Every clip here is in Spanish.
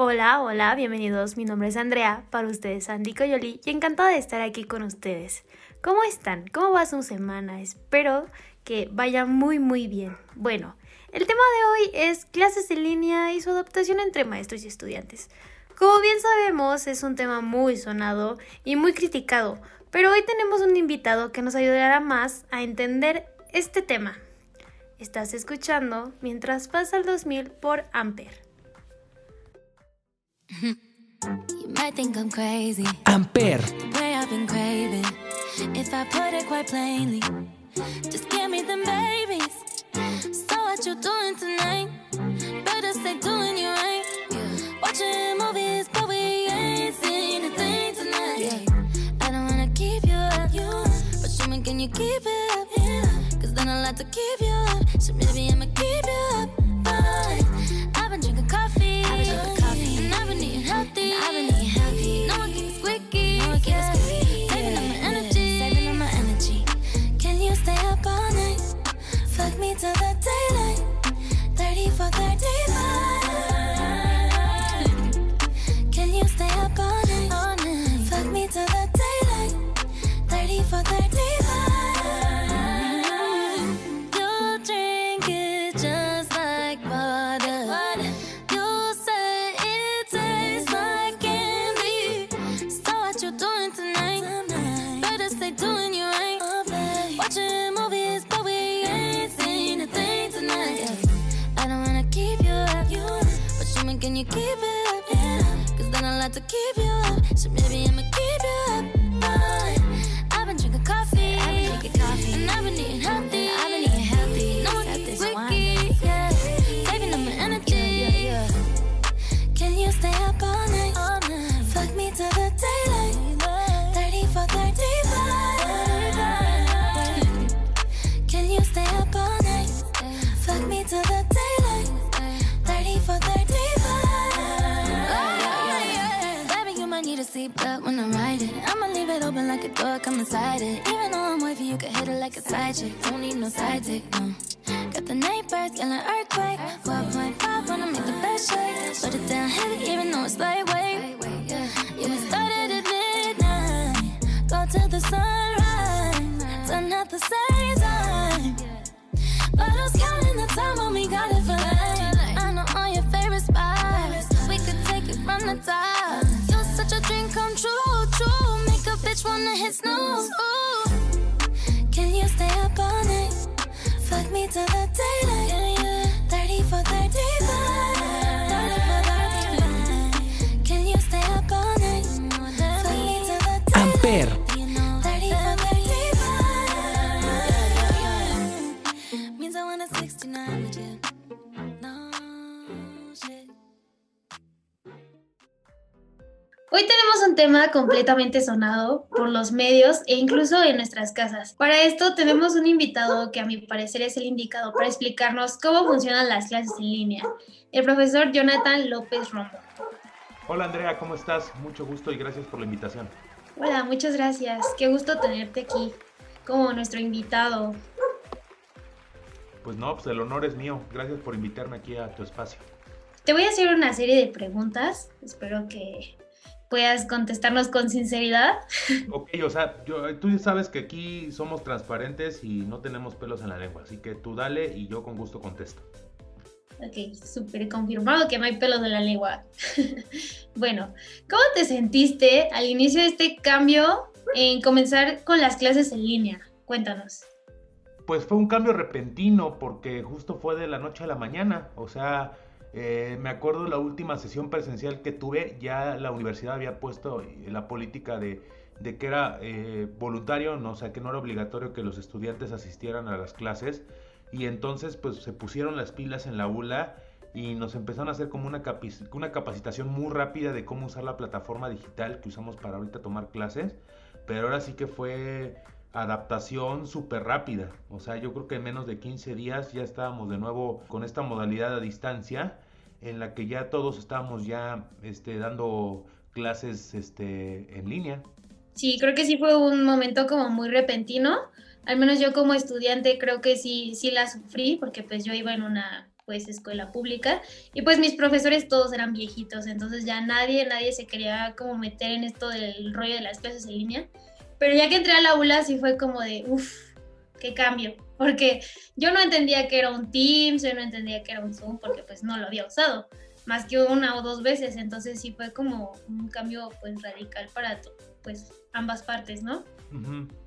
Hola, hola, bienvenidos. Mi nombre es Andrea, para ustedes Andy Coyoli y encantada de estar aquí con ustedes. ¿Cómo están? ¿Cómo va su semana? Espero que vaya muy muy bien. Bueno, el tema de hoy es clases en línea y su adaptación entre maestros y estudiantes. Como bien sabemos, es un tema muy sonado y muy criticado, pero hoy tenemos un invitado que nos ayudará más a entender este tema. Estás escuchando Mientras pasa el 2000 por Ampere. You might think I'm crazy. Ampere. The way I've been craving. If I put it quite plainly, just give me them babies. So what you doing tonight? Better stay doing you right. Watching movies, but we ain't seen a thing tonight. Yeah. I don't wanna keep you up, you but show me can you keep it up? Yeah. Cause then I'll have to keep you up. So maybe I'ma keep you up. another day. can you keep it up? Yeah. Cause then I like to keep you up. So maybe I'ma keep you up. But I've been drinking coffee. I've been drinking coffee. And I've been eating healthy. seatbelt when I ride it, I'ma leave it open like a door, come inside it. Even though I'm wavy, you can hit it like a side chick. Don't need no side dick, no. Got the night birds, yelling earthquake. 1.5 wanna make the best shake. Put it down heavy, even though it's lightweight. Yeah, we started at midnight. Go till the sunrise. Done at the same time. But I was counting the time when we got it for life. I know all your favorite spots. We could take it from the top which one. Can you stay up all night? Fuck me till the daylight. Yeah, yeah. 30 for 35. Ampere. Means I want a 69. Hoy tenemos un tema completamente sonado por los medios e incluso en nuestras casas. Para esto tenemos un invitado que a mi parecer es el indicado para explicarnos cómo funcionan las clases en línea, el profesor Jonathan López Romo. Hola Andrea, ¿cómo estás? Mucho gusto y gracias por la invitación. Hola, muchas gracias. Qué gusto tenerte aquí como nuestro invitado. Pues no, pues el honor es mío. Gracias por invitarme aquí a tu espacio. Te voy a hacer una serie de preguntas. Espero que puedas contestarnos con sinceridad. Ok, o sea, tú sabes que aquí somos transparentes y no tenemos pelos en la lengua, así que tú dale y yo con gusto contesto. Ok, súper confirmado que no hay pelos en la lengua. bueno, ¿cómo te sentiste al inicio de este cambio en comenzar con las clases en línea? Cuéntanos. pues fue un cambio repentino porque justo fue de la noche a la mañana. O sea, eh, me acuerdo la última sesión presencial que tuve, ya la universidad había puesto la política de, que era eh, voluntario, no, o sea, que no era obligatorio que los estudiantes asistieran a las clases. Y entonces pues se pusieron las pilas en la ULA y nos empezaron a hacer como una, una capacitación muy rápida de cómo usar la plataforma digital que usamos para ahorita tomar clases. Pero ahora sí que fue adaptación súper rápida. O sea, yo creo que en menos de 15 días ya estábamos de nuevo con esta modalidad a distancia en la que ya todos estábamos ya este, dando clases este, en línea. Sí, creo que sí fue un momento como muy repentino. Al menos yo como estudiante creo que sí, sí la sufrí porque pues yo iba en una pues escuela pública y pues mis profesores todos eran viejitos, entonces ya nadie, nadie se quería como meter en esto del rollo de las clases en línea. Pero ya que entré a la aula sí fue como de, uff, qué cambio. Porque yo no entendía que era un Teams, yo no entendía que era un Zoom, porque pues no lo había usado, más que una o dos veces. Entonces sí fue como un cambio pues radical para pues ambas partes, ¿no?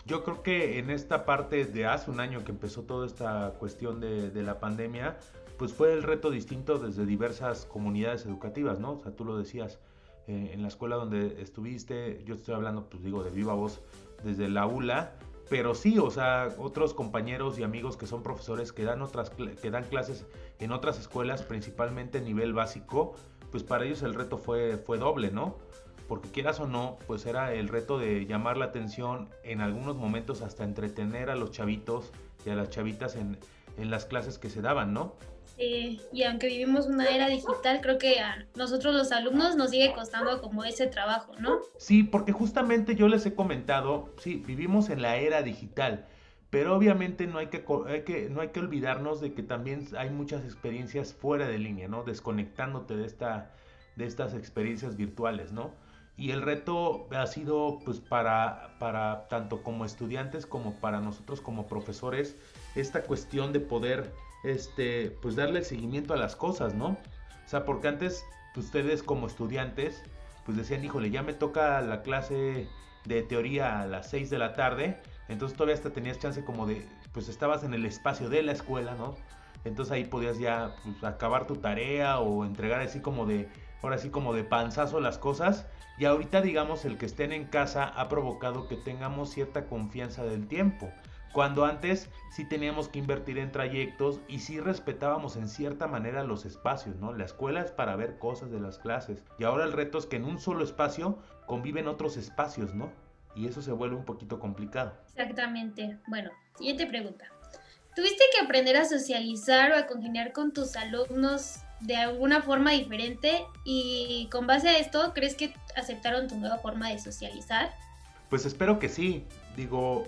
Yo creo que en esta parte de hace un año que empezó toda esta cuestión de, de la pandemia, pues fue el reto distinto desde diversas comunidades educativas, ¿no? O sea, tú lo decías, eh, en la escuela donde estuviste, yo estoy hablando, pues digo, de viva voz desde la ULA, pero sí, o sea, otros compañeros y amigos que son profesores que dan, otras, que dan clases en otras escuelas, principalmente a nivel básico, pues para ellos el reto fue, fue doble, ¿no? Porque quieras o no, pues era el reto de llamar la atención, en algunos momentos hasta entretener a los chavitos y a las chavitas en, en las clases que se daban, ¿no? Eh, y aunque vivimos una era digital, creo que a nosotros los alumnos nos sigue costando como ese trabajo, ¿no? Sí, porque justamente yo les he comentado, sí, vivimos en la era digital, pero obviamente no hay que, que, no hay que olvidarnos de que también hay muchas experiencias fuera de línea, ¿no? Desconectándote de, esta, de estas experiencias virtuales, ¿no? Y el reto ha sido, pues, para, para tanto como estudiantes como para nosotros como profesores, esta cuestión de poder este, pues darle seguimiento a las cosas, ¿no? O sea, porque antes pues, ustedes como estudiantes, pues decían, híjole, ya me toca la clase de teoría a las 6 de la tarde, entonces todavía hasta tenías chance como de, pues estabas en el espacio de la escuela, ¿no? Entonces ahí podías ya pues, acabar tu tarea o entregar así como de, ahora sí como de panzazo las cosas. Y ahorita digamos el que estén en casa ha provocado que tengamos cierta confianza del tiempo. Cuando antes sí teníamos que invertir en trayectos y sí respetábamos en cierta manera los espacios, ¿no? La escuela es para ver cosas de las clases. Y ahora el reto es que en un solo espacio conviven otros espacios, ¿no? Y eso se vuelve un poquito complicado. Exactamente. Bueno, siguiente pregunta. ¿Tuviste que aprender a socializar o a congeniar con tus alumnos de alguna forma diferente? Y con base a esto, ¿crees que aceptaron tu nueva forma de socializar? Pues espero que sí. Digo,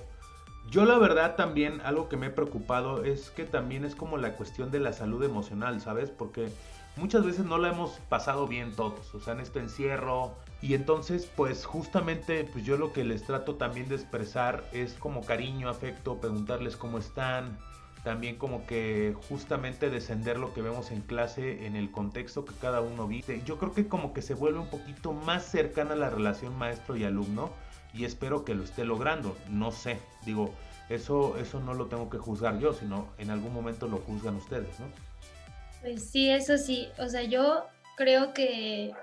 yo la verdad también algo que me he preocupado es que también es como la cuestión de la salud emocional, ¿sabes? Porque muchas veces no la hemos pasado bien todos, o sea, en este encierro. Y entonces, pues justamente, pues yo lo que les trato también de expresar es como cariño, afecto, preguntarles cómo están. También como que justamente descender lo que vemos en clase en el contexto que cada uno vive. Yo creo que como que se vuelve un poquito más cercana la relación maestro y alumno y espero que lo esté logrando. No sé, digo, eso, eso no lo tengo que juzgar yo, sino en algún momento lo juzgan ustedes, ¿no? Pues sí, eso sí. O sea, yo creo que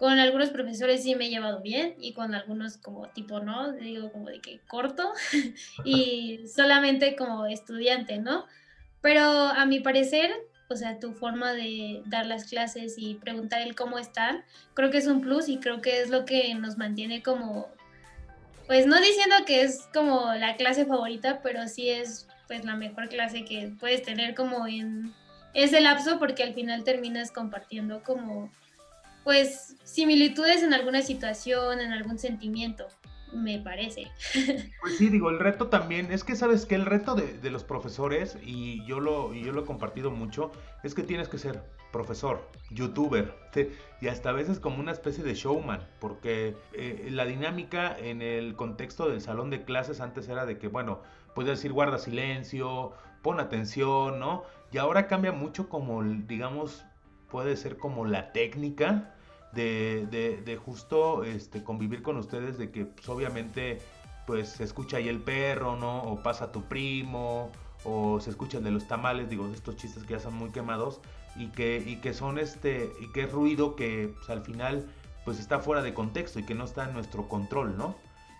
con algunos profesores sí me he llevado bien y con algunos como tipo, ¿no? Digo como de que corto y solamente como estudiante, ¿no? Pero a mi parecer, o sea, tu forma de dar las clases y preguntar el cómo están, creo que es un plus y creo que es lo que nos mantiene como pues no diciendo que es como la clase favorita, pero sí es pues la mejor clase que puedes tener como en ese lapso porque al final terminas compartiendo como pues similitudes en alguna situación, en algún sentimiento me parece. Pues sí, digo, el reto también, es que sabes que el reto de, los profesores, y yo, lo, yo lo he compartido mucho, es que tienes que ser profesor, youtuber, y hasta a veces como una especie de showman, porque eh, la dinámica en el contexto del salón de clases antes era de que, bueno, puedes decir guarda silencio, pon atención, ¿no? Y ahora cambia mucho como, digamos, puede ser como la técnica de, de, justo este, convivir con ustedes, de que pues, obviamente pues se escucha ahí el perro, ¿no? O pasa tu primo, o se escucha el de los tamales, digo, estos chistes que ya son muy quemados y que, y que son este, y que es ruido que pues, al final pues está fuera de contexto y que no está en nuestro control, ¿no?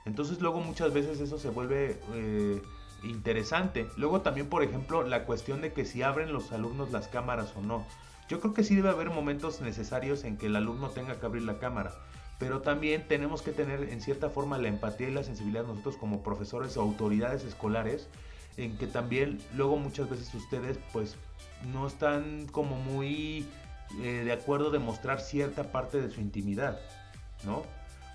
Entonces luego muchas veces eso se vuelve eh, interesante. Luego también, por ejemplo, la cuestión de que si abren los alumnos las cámaras o no. Yo creo que sí debe haber momentos necesarios en que el alumno tenga que abrir la cámara pero también tenemos que tener en cierta forma la empatía y la sensibilidad nosotros como profesores o autoridades escolares en que también luego muchas veces ustedes pues no están como muy eh, de acuerdo de mostrar cierta parte de su intimidad, ¿no?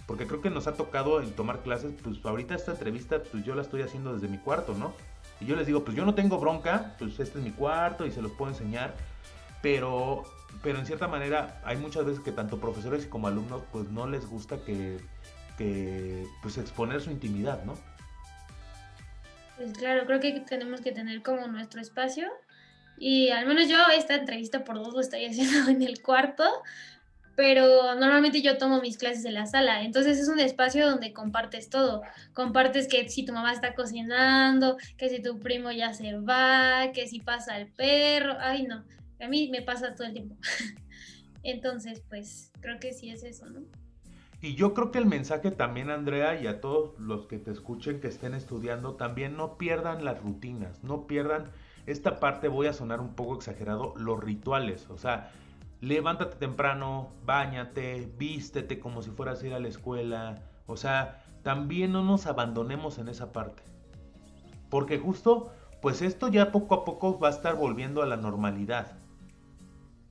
Porque creo que nos ha tocado en tomar clases, pues ahorita esta entrevista pues yo la estoy haciendo desde mi cuarto, ¿no? Y yo les digo, pues yo no tengo bronca, pues este es mi cuarto y se los puedo enseñar, pero pero en cierta manera hay muchas veces que tanto profesores como alumnos pues no les gusta que, pues exponer su intimidad, ¿no? Pues claro, creo que tenemos que tener como nuestro espacio y al menos yo esta entrevista por dos lo estoy haciendo en el cuarto, pero normalmente yo tomo mis clases en la sala, entonces es un espacio donde compartes todo, compartes que si tu mamá está cocinando, que si tu primo ya se va, que si pasa el perro, ay no, a mí me pasa todo el tiempo. Entonces, pues creo que sí es eso, ¿no? Y yo creo que el mensaje también, Andrea, y a todos los que te escuchen, que estén estudiando, también no pierdan las rutinas, no pierdan esta parte, voy a sonar un poco exagerado, los rituales. O sea, levántate temprano, bañate, vístete como si fueras a ir a la escuela. O sea, también no nos abandonemos en esa parte. Porque justo, pues esto ya poco a poco va a estar volviendo a la normalidad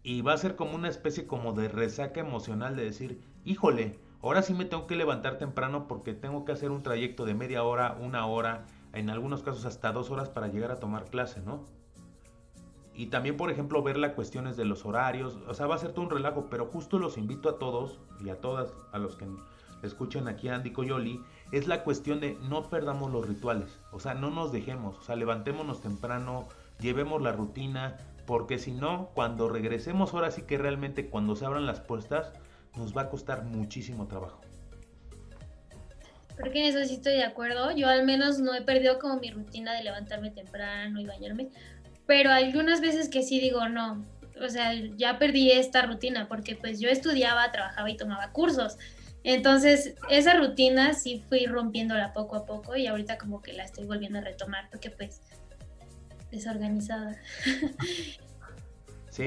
y va a ser como una especie como de resaca emocional de decir, híjole, ahora sí me tengo que levantar temprano porque tengo que hacer un trayecto de media hora, una hora, en algunos casos hasta dos horas para llegar a tomar clase, ¿no? Y también, por ejemplo, ver las cuestiones de los horarios, o sea, va a ser todo un relajo, pero justo los invito a todos y a todas, a los que escuchen aquí a Andy Coyoli, es la cuestión de no perdamos los rituales, o sea, no nos dejemos, o sea, levantémonos temprano, llevemos la rutina, porque si no, cuando regresemos ahora sí que realmente cuando se abran las puertas, nos va a costar muchísimo trabajo. Porque en eso estoy de acuerdo. Yo al menos no he perdido como mi rutina de levantarme temprano y bañarme. Pero algunas veces que sí digo, no, o sea, ya perdí esta rutina porque pues yo estudiaba, trabajaba y tomaba cursos. Entonces, esa rutina sí fui rompiéndola poco a poco y ahorita como que la estoy volviendo a retomar porque pues desorganizada. Sí,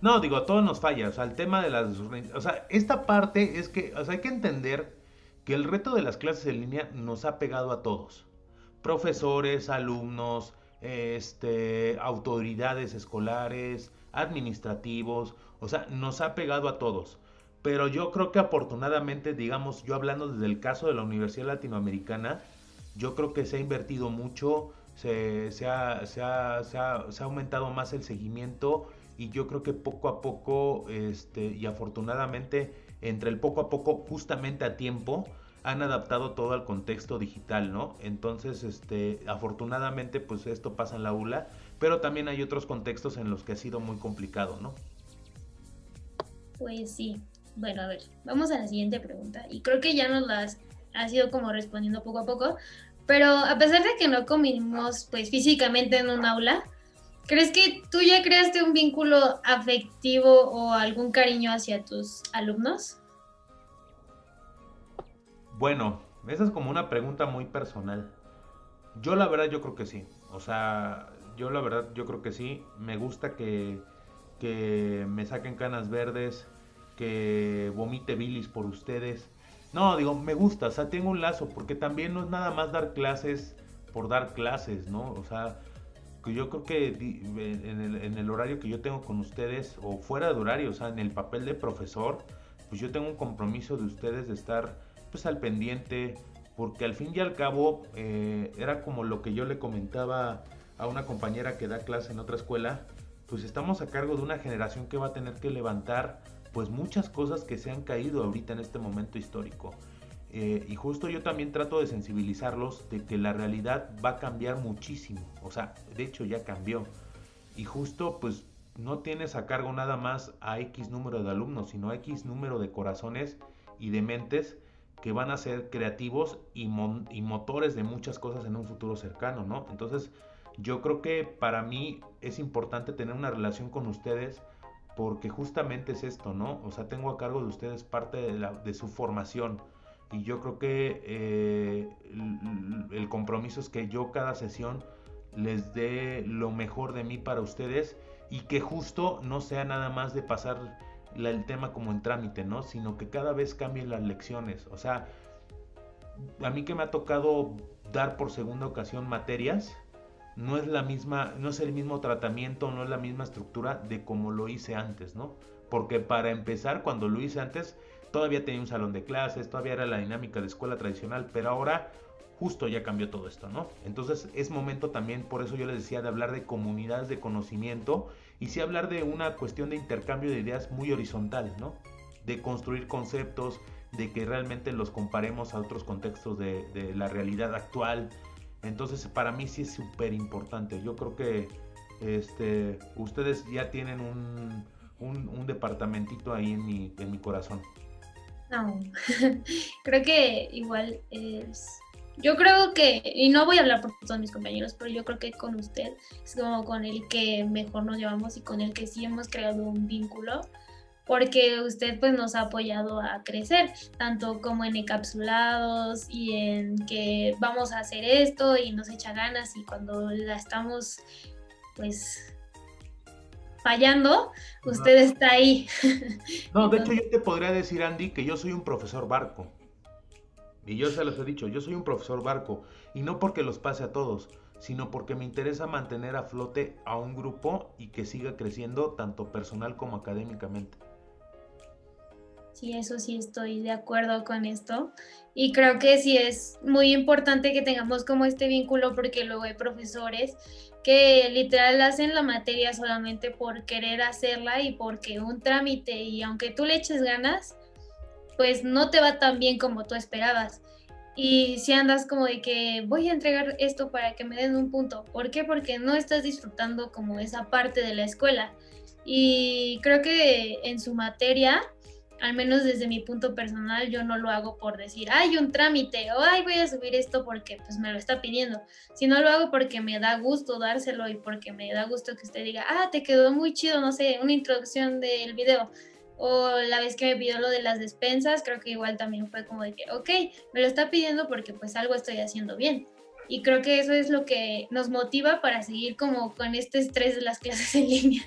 no, digo, todo nos falla, o sea, el tema de las, o sea, esta parte es que, o sea, hay que entender que el reto de las clases en línea nos ha pegado a todos, profesores, alumnos, este, autoridades escolares, administrativos, o sea, nos ha pegado a todos. Pero yo creo que afortunadamente, digamos, yo hablando desde el caso de la Universidad Latinoamericana, yo creo que se ha invertido mucho se, ha, aumentado más el seguimiento y yo creo que poco a poco este, y afortunadamente entre el poco a poco justamente a tiempo han adaptado todo al contexto digital, ¿no? Entonces, este, afortunadamente, pues esto pasa en la ULA, pero también hay otros contextos en los que ha sido muy complicado, ¿no? Pues sí. Bueno, a ver, vamos a la siguiente pregunta. Y creo que ya nos las ha sido como respondiendo poco a poco, pero a pesar de que no convivimos pues físicamente en un aula, ¿crees que tú ya creaste un vínculo afectivo o algún cariño hacia tus alumnos? Bueno, esa es como una pregunta muy personal. Yo la verdad yo creo que sí. O sea, yo la verdad yo creo que sí. Me gusta que, que me saquen canas verdes, que vomite bilis por ustedes no, digo, me gusta, o sea, tengo un lazo, porque también no es nada más dar clases por dar clases, ¿no? O sea, yo creo que en el, horario que yo tengo con ustedes, o fuera de horario, o sea, en el papel de profesor, pues yo tengo un compromiso de ustedes de estar pues al pendiente, porque al fin y al cabo eh, era como lo que yo le comentaba a una compañera que da clase en otra escuela, pues estamos a cargo de una generación que va a tener que levantar pues muchas cosas que se han caído ahorita en este momento histórico. Eh, y justo yo también trato de sensibilizarlos de que la realidad va a cambiar muchísimo. O sea, de hecho ya cambió. Y justo pues no tienes a cargo nada más a X número de alumnos, sino a X número de corazones y de mentes que van a ser creativos y, y, motores de muchas cosas en un futuro cercano, ¿no? Entonces, Yo creo que para mí es importante tener una relación con ustedes porque justamente es esto, ¿no? O sea, tengo a cargo de ustedes parte de, su formación y yo creo que eh, el, compromiso es que yo cada sesión les dé lo mejor de mí para ustedes y que justo no sea nada más de pasar el tema como en trámite, ¿no? Sino que cada vez cambien las lecciones. O sea, a mí que me ha tocado dar por segunda ocasión materias, no es la misma, no es el mismo tratamiento, no es la misma estructura de como lo hice antes, ¿no? Porque para empezar, cuando lo hice antes, todavía tenía un salón de clases, todavía era la dinámica de escuela tradicional, pero ahora justo ya cambió todo esto, ¿no? Entonces es momento también, por eso yo les decía, de hablar de comunidades de conocimiento y sí hablar de una cuestión de intercambio de ideas muy horizontal, ¿no? De construir conceptos, de que realmente los comparemos a otros contextos de, de la realidad actual, entonces para mí sí es súper importante. Yo creo que este, ustedes ya tienen un, un, departamentito ahí en mi, en mi corazón. No, creo que igual es... Yo creo que, y no voy a hablar por todos mis compañeros, pero yo creo que con usted es como con el que mejor nos llevamos y con el que sí hemos creado un vínculo porque usted pues nos ha apoyado a crecer, tanto como en encapsulados y en que vamos a hacer esto y nos echa ganas y cuando la estamos pues fallando, usted está ahí. No, de hecho yo te podría decir, Andy, que yo soy un profesor barco. Y yo se los he dicho, yo soy un profesor barco. Y no porque los pase a todos, sino porque me interesa mantener a flote a un grupo y que siga creciendo tanto personal como académicamente. Sí, eso sí estoy de acuerdo con esto. Y creo que sí es muy importante que tengamos como este vínculo porque luego hay profesores que literal hacen la materia solamente por querer hacerla y porque un trámite y aunque tú le eches ganas, pues no te va tan bien como tú esperabas. Y si andas como de que voy a entregar esto para que me den un punto. ¿Por qué? Porque no estás disfrutando como esa parte de la escuela. Y creo que en su materia al menos desde mi punto personal, yo no lo hago por decir, hay un trámite o ay, voy a subir esto porque pues me lo está pidiendo, sino lo hago porque me da gusto dárselo y porque me da gusto que usted diga, ah, te quedó muy chido, no sé, una introducción del video. O la vez que me pidió lo de las despensas, creo que igual también fue como de que, ok, me lo está pidiendo porque pues algo estoy haciendo bien. Y creo que eso es lo que nos motiva para seguir como con este estrés de las clases en línea.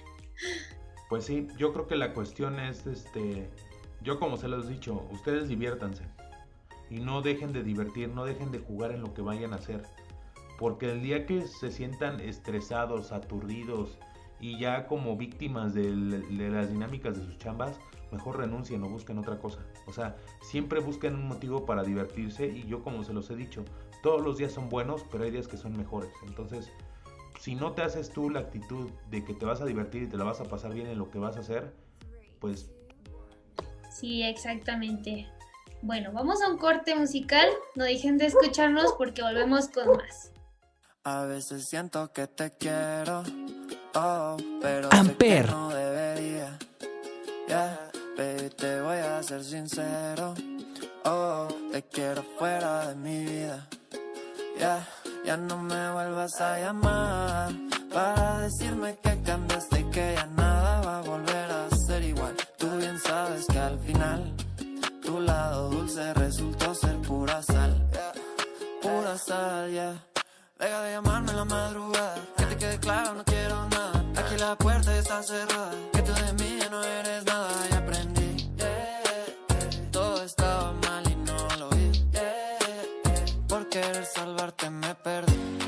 Pues sí, yo creo que la cuestión es este yo como se los he dicho, ustedes diviértanse. Y no dejen de divertir, no dejen de jugar en lo que vayan a hacer. Porque el día que se sientan estresados, aturdidos y ya como víctimas de, las dinámicas de sus chambas, mejor renuncien o busquen otra cosa. O sea, siempre busquen un motivo para divertirse y yo como se los he dicho, todos los días son buenos, pero hay días que son mejores. Entonces, si no te haces tú la actitud de que te vas a divertir y te la vas a pasar bien en lo que vas a hacer, pues Sí, exactamente. Bueno, vamos a un corte musical. No dejen de escucharnos porque volvemos con más. A veces siento que te quiero, oh, pero Amper. no debería. Yeah, baby, te voy a ser sincero. Oh, te quiero fuera de mi vida. Ya, ya no me vuelvas a llamar para decirme que cambiaste y que ya nada va a volver a ser sabes que al final tu lado dulce resultó ser pura sal. Pura sal, ya. Deja de llamarme en la madrugada. Que te quede claro, no quiero nada. Aquí la puerta está cerrada. Que tú de mí ya no eres nada. Ya aprendí. Todo estaba mal y no lo vi. Por querer salvarte me perdí.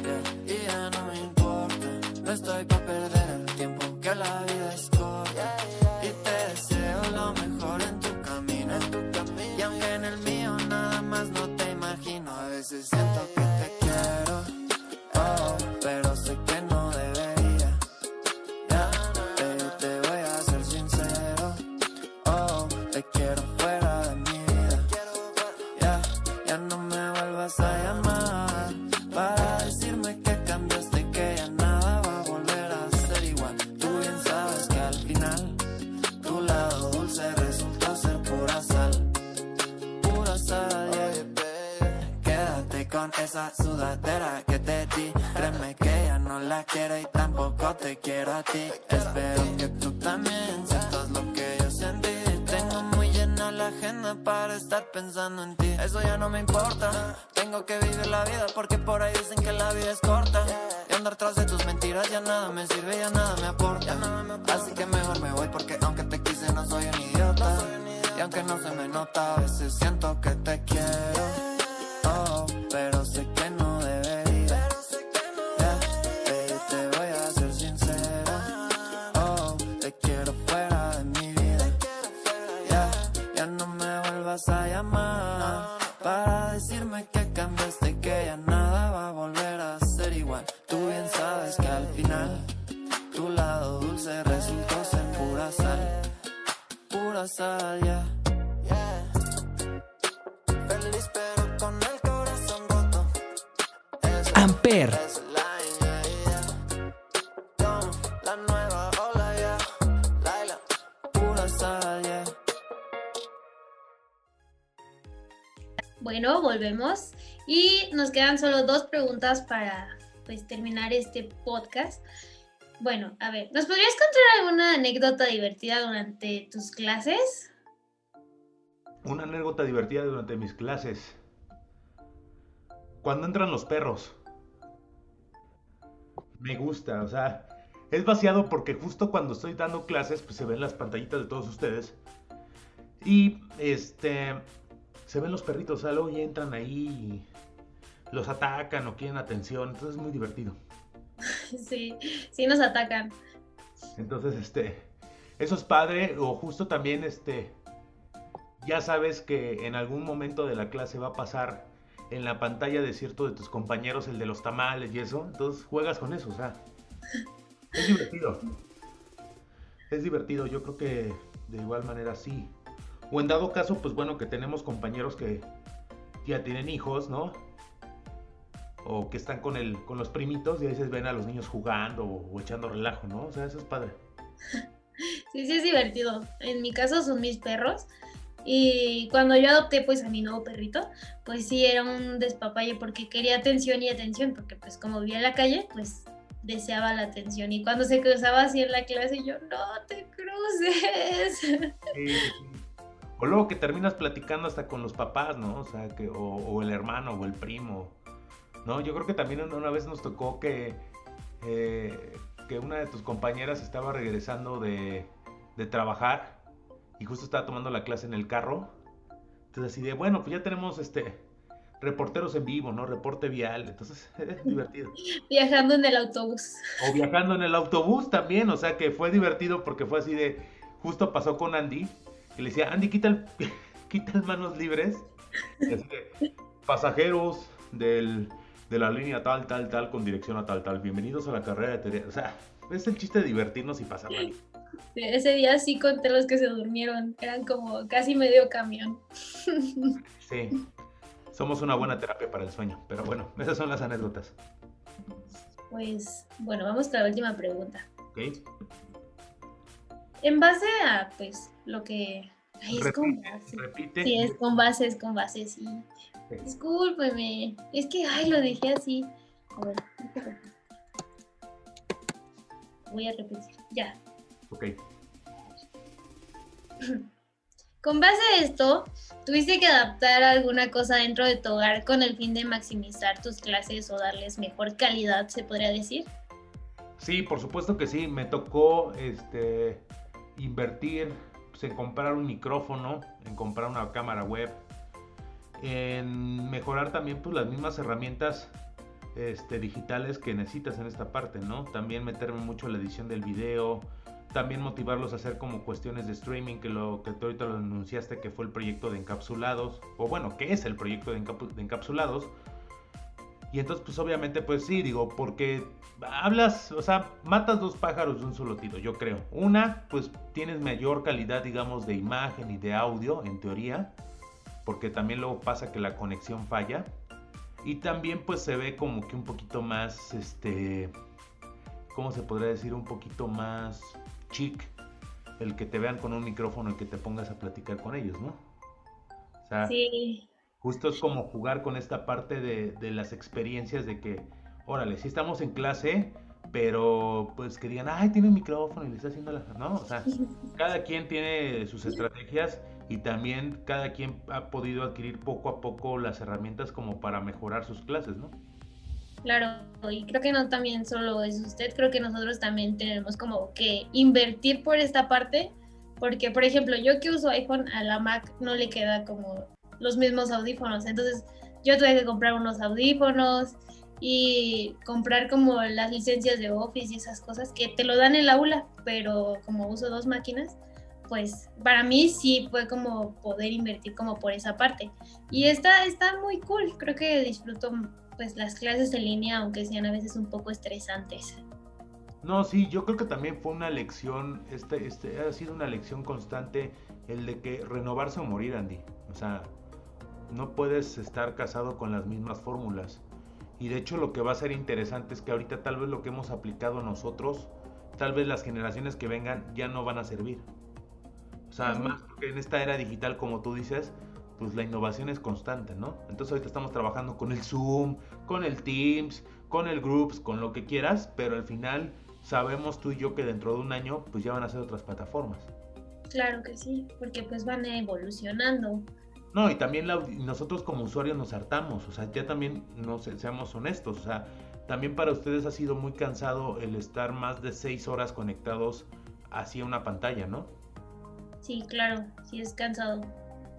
Que te di. Créeme que ya no la quiero y tampoco te quiero a ti. Espero que tú también sientas lo que yo sentí. Tengo muy llena la agenda para estar pensando en ti. Eso ya no me importa. Tengo que vivir la vida porque por ahí dicen que la vida es corta. Y andar tras de tus mentiras ya nada me sirve, ya nada me aporta. Así que mejor me voy porque aunque te quise no soy un idiota. Y aunque no se me nota, a veces siento que te quiero. Oh, pero sé para decirme que cambiaste que ya nada va a volver a ser igual. Tú bien sabes que al final tu lado dulce resultó ser pura sal, pura sal, ya. Feliz pero con el corazón roto. Amper. Volvemos y nos quedan solo dos preguntas para pues terminar este podcast. Bueno, a ver, ¿nos podrías contar alguna anécdota divertida durante tus clases? Una anécdota divertida durante mis clases. Cuando entran los perros. Me gusta, o sea, es vaciado porque justo cuando estoy dando clases, pues se ven las pantallitas de todos ustedes. Y este se ven los perritos, o sea, luego ya entran ahí y los atacan o quieren atención, entonces es muy divertido. Sí, sí nos atacan. Entonces, este, eso es padre, o justo también, este, ya sabes que en algún momento de la clase va a pasar en la pantalla de cierto de tus compañeros el de los tamales y eso, entonces juegas con eso, o sea, es divertido. Es divertido, yo creo que de igual manera sí. O en dado caso, pues bueno, que tenemos compañeros que ya tienen hijos, ¿no? O que están con, el, con los primitos y a veces ven a los niños jugando o, o echando relajo, ¿no? O sea, eso es padre. Sí, sí es divertido. En mi caso son mis perros. Y cuando yo adopté pues a mi nuevo perrito, pues sí era un despapalle porque quería atención y atención, porque pues como vivía en la calle, pues deseaba la atención. Y cuando se cruzaba así en la clase, yo, no te cruces. Sí, sí, sí. O luego que terminas platicando hasta con los papás, ¿no? O sea, que, o, o el hermano o el primo, ¿no? Yo creo que también una vez nos tocó que, eh, que una de tus compañeras estaba regresando de, de trabajar y justo estaba tomando la clase en el carro. Entonces así de, bueno, pues ya tenemos este reporteros en vivo, ¿no? Reporte vial, entonces es divertido. Viajando en el autobús. O viajando en el autobús también, o sea que fue divertido porque fue así de, justo pasó con Andy, y le decía, Andy, quita el, quita el manos libres, de, pasajeros del, de la línea tal, tal, tal, con dirección a tal, tal, bienvenidos a la carrera de teoría, o sea, es el chiste de divertirnos y bien. Sí, Ese día sí conté los que se durmieron. Eran como casi medio camión. Sí, somos una buena terapia para el sueño, pero bueno, esas son las anécdotas, Pues bueno, vamos con la última pregunta. ¿ok? En base a pues lo que... Ay, es con base. repite. Sí, es con base, es con base, sí. Sí. Discúlpeme. Es que, ay, lo dejé así. A ver, voy a repetir. Ya. Ok. Con base a esto, ¿tuviste que adaptar alguna cosa dentro de tu hogar con el fin de maximizar tus clases o darles mejor calidad, se podría decir? Sí, por supuesto que sí. Me tocó este, invertir pues, en comprar un micrófono, en comprar una cámara web, en mejorar también pues, las mismas herramientas este, digitales que necesitas en esta parte, ¿no? También meterme mucho en la edición del video, también motivarlos a hacer como cuestiones de streaming, que lo que tú ahorita lo anunciaste, que fue el proyecto de encapsulados, o bueno, que es el proyecto de, encapsulados. Y entonces, pues obviamente, pues sí, digo, porque hablas, o sea, matas dos pájaros de un solo tiro, yo creo. Una, pues tienes mayor calidad, digamos, de imagen y de audio, en teoría, porque también luego pasa que la conexión falla. Y también, pues se ve como que un poquito más, este, ¿cómo se podría decir? Un poquito más chic el que te vean con un micrófono y que te pongas a platicar con ellos, ¿no? O sea, Sí, Justo es como jugar con esta parte de, de las experiencias de que, órale, si estamos en clase, pero pues que digan, ay, tiene un micrófono y le está haciendo la... No, o sea, cada quien tiene sus estrategias y también cada quien ha podido adquirir poco a poco las herramientas como para mejorar sus clases, ¿no? Claro, y creo que no también solo es usted, creo que nosotros también tenemos como que invertir por esta parte, porque por ejemplo, yo que uso iPhone a la Mac no le queda como los mismos audífonos, entonces yo tuve que comprar unos audífonos y comprar como las licencias de Office y esas cosas que te lo dan en la aula, pero como uso dos máquinas, pues para mí sí fue como poder invertir como por esa parte. Y está, está muy cool, creo que disfruto pues las clases en línea, aunque sean a veces un poco estresantes. No, sí, yo creo que también fue una lección, este, este ha sido una lección constante el de que renovarse o morir, Andy. O sea, no puedes estar casado con las mismas fórmulas. Y de hecho lo que va a ser interesante es que ahorita tal vez lo que hemos aplicado nosotros, tal vez las generaciones que vengan ya no van a servir. O sea, más porque en esta era digital, como tú dices, pues la innovación es constante, ¿no? Entonces ahorita estamos trabajando con el Zoom, con el Teams, con el Groups, con lo que quieras, pero al final sabemos tú y yo que dentro de un año pues ya van a ser otras plataformas. Claro que sí, porque pues van evolucionando. No, y también nosotros como usuarios nos hartamos, o sea, ya también, no seamos honestos, o sea, también para ustedes ha sido muy cansado el estar más de seis horas conectados hacia una pantalla, ¿no? Sí, claro, sí es cansado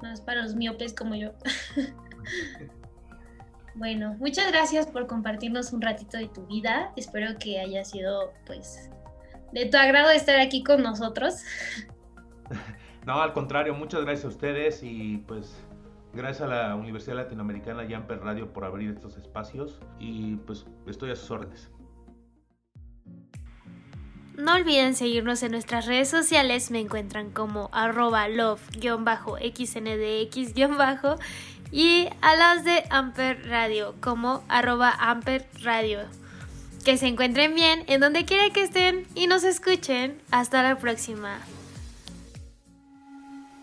más para los miopes como yo. bueno, muchas gracias por compartirnos un ratito de tu vida. Espero que haya sido, pues, de tu agrado estar aquí con nosotros. No, al contrario, muchas gracias a ustedes y pues gracias a la Universidad Latinoamericana Yamper Radio por abrir estos espacios y pues estoy a sus órdenes. No olviden seguirnos en nuestras redes sociales, me encuentran como arroba love-xndx- y a las de Amper Radio como arroba Amper. Que se encuentren bien en donde quiera que estén y nos escuchen. Hasta la próxima.